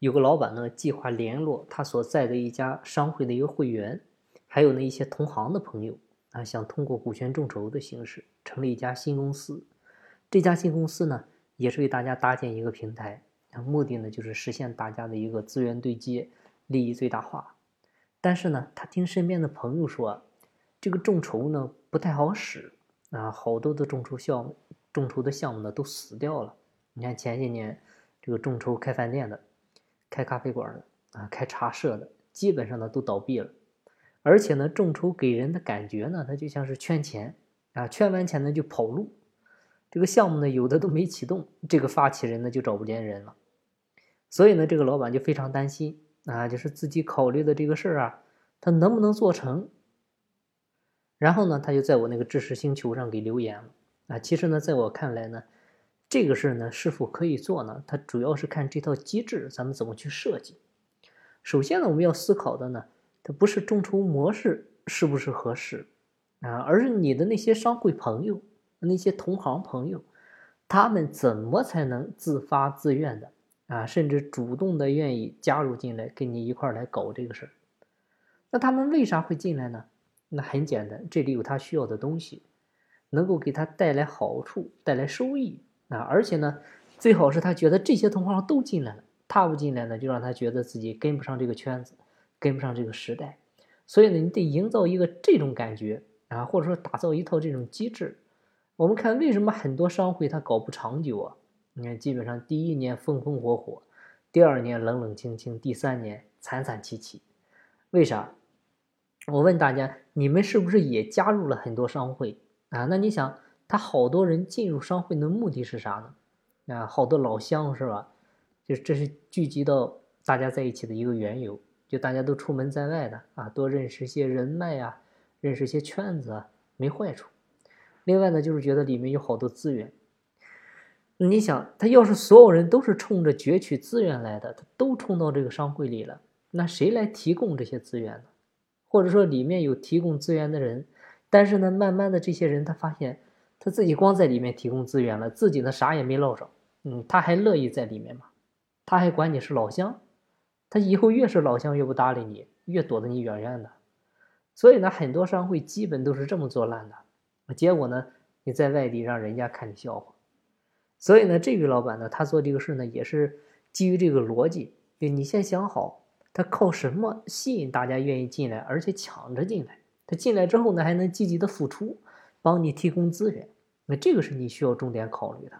有个老板呢，计划联络他所在的一家商会的一个会员，还有呢一些同行的朋友啊，想通过股权众筹的形式成立一家新公司。这家新公司呢，也是为大家搭建一个平台，目的呢就是实现大家的一个资源对接，利益最大化。但是呢，他听身边的朋友说，这个众筹呢不太好使啊，好多的众筹项目，众筹的项目呢都死掉了。你看前些年这个众筹开饭店的。开咖啡馆的啊，开茶社的，基本上呢都倒闭了。而且呢，众筹给人的感觉呢，它就像是圈钱啊，圈完钱呢就跑路。这个项目呢，有的都没启动，这个发起人呢就找不见人了。所以呢，这个老板就非常担心啊，就是自己考虑的这个事儿啊，他能不能做成？然后呢，他就在我那个知识星球上给留言了啊。其实呢，在我看来呢。这个事儿呢，是否可以做呢？它主要是看这套机制咱们怎么去设计。首先呢，我们要思考的呢，它不是众筹模式是不是合适啊，而是你的那些商会朋友、那些同行朋友，他们怎么才能自发自愿的啊，甚至主动的愿意加入进来，跟你一块儿来搞这个事儿？那他们为啥会进来呢？那很简单，这里有他需要的东西，能够给他带来好处、带来收益。啊，而且呢，最好是他觉得这些同行都进来了，他不进来呢，就让他觉得自己跟不上这个圈子，跟不上这个时代。所以呢，你得营造一个这种感觉啊，或者说打造一套这种机制。我们看为什么很多商会它搞不长久啊？你看，基本上第一年风风火火，第二年冷冷清清，第三年惨惨戚戚。为啥？我问大家，你们是不是也加入了很多商会啊？那你想？他好多人进入商会的目的是啥呢？啊，好多老乡是吧？就这是聚集到大家在一起的一个缘由，就大家都出门在外的啊，多认识些人脉呀，认识些圈子，没坏处。另外呢，就是觉得里面有好多资源。你想，他要是所有人都是冲着攫取资源来的，他都冲到这个商会里了，那谁来提供这些资源呢？或者说里面有提供资源的人，但是呢，慢慢的这些人他发现。他自己光在里面提供资源了，自己呢啥也没捞着，嗯，他还乐意在里面吗？他还管你是老乡，他以后越是老乡越不搭理你，越躲得你远远的。所以呢，很多商会基本都是这么做烂的，结果呢，你在外地让人家看你笑话。所以呢，这位老板呢，他做这个事呢，也是基于这个逻辑，就你先想好，他靠什么吸引大家愿意进来，而且抢着进来？他进来之后呢，还能积极的付出。帮你提供资源，那这个是你需要重点考虑的。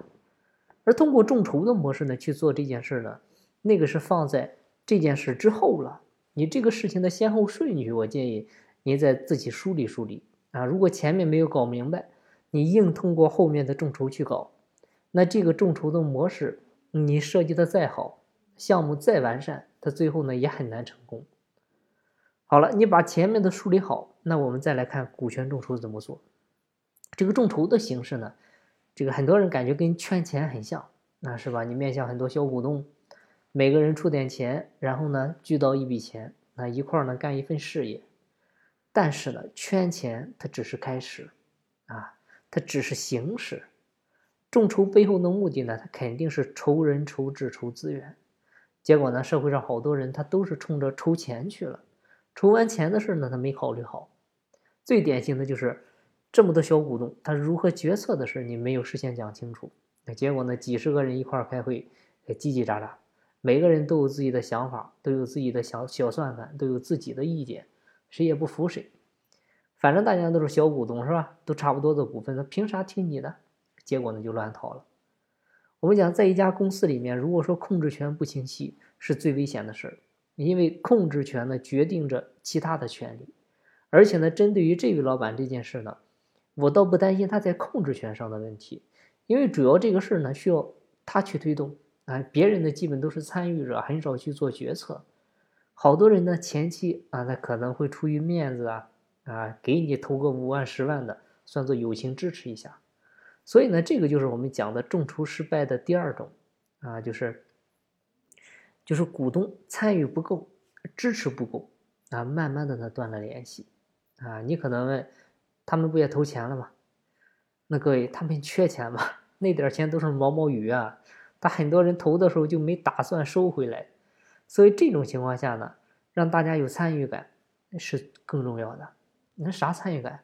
而通过众筹的模式呢去做这件事呢，那个是放在这件事之后了。你这个事情的先后顺序，我建议你再自己梳理梳理啊。如果前面没有搞明白，你硬通过后面的众筹去搞，那这个众筹的模式你设计的再好，项目再完善，它最后呢也很难成功。好了，你把前面的梳理好，那我们再来看股权众筹怎么做。这个众筹的形式呢，这个很多人感觉跟圈钱很像，那是吧？你面向很多小股东，每个人出点钱，然后呢聚到一笔钱，那一块儿呢干一份事业。但是呢，圈钱它只是开始，啊，它只是形式。众筹背后的目的呢，它肯定是筹人、筹智、筹资源。结果呢，社会上好多人他都是冲着筹钱去了，筹完钱的事呢，他没考虑好。最典型的就是。这么多小股东，他如何决策的事你没有事先讲清楚，那结果呢？几十个人一块开会，叽叽喳喳，每个人都有自己的想法，都有自己的小小算盘，都有自己的意见，谁也不服谁。反正大家都是小股东是吧？都差不多的股份，那凭啥听你的？结果呢就乱套了。我们讲，在一家公司里面，如果说控制权不清晰，是最危险的事儿，因为控制权呢决定着其他的权利，而且呢，针对于这位老板这件事呢。我倒不担心他在控制权上的问题，因为主要这个事儿呢需要他去推动啊，别人呢基本都是参与者，很少去做决策。好多人呢前期啊，他可能会出于面子啊啊，给你投个五万十万的，算作友情支持一下。所以呢，这个就是我们讲的众筹失败的第二种啊，就是就是股东参与不够，支持不够啊，慢慢的呢断了联系啊。你可能问。他们不也投钱了吗？那各位，他们缺钱吗？那点钱都是毛毛雨啊！他很多人投的时候就没打算收回来，所以这种情况下呢，让大家有参与感是更重要的。那啥参与感？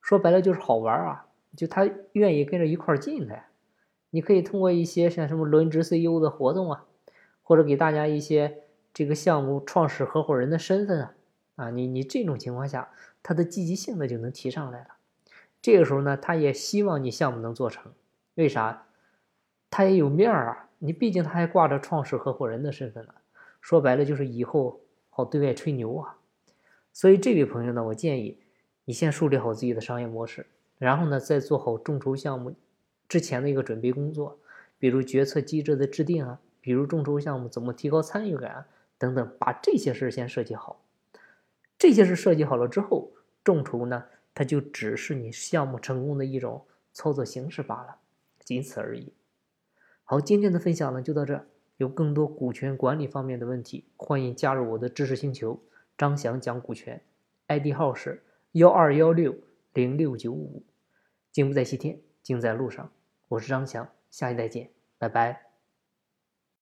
说白了就是好玩啊，就他愿意跟着一块儿进来。你可以通过一些像什么轮值 CEO 的活动啊，或者给大家一些这个项目创始合伙人的身份啊，啊，你你这种情况下，他的积极性呢就能提上来了。这个时候呢，他也希望你项目能做成，为啥？他也有面儿啊，你毕竟他还挂着创始合伙人的身份呢。说白了就是以后好对外吹牛啊。所以这位朋友呢，我建议你先树立好自己的商业模式，然后呢再做好众筹项目。之前的一个准备工作，比如决策机制的制定啊，比如众筹项目怎么提高参与感啊等等，把这些事先设计好。这些事设计好了之后，众筹呢，它就只是你项目成功的一种操作形式罢了，仅此而已。好，今天的分享呢就到这。有更多股权管理方面的问题，欢迎加入我的知识星球，张翔讲股权，ID 号是幺二幺六零六九五，精不在西天，精在路上。我是张翔，下一代见，拜拜。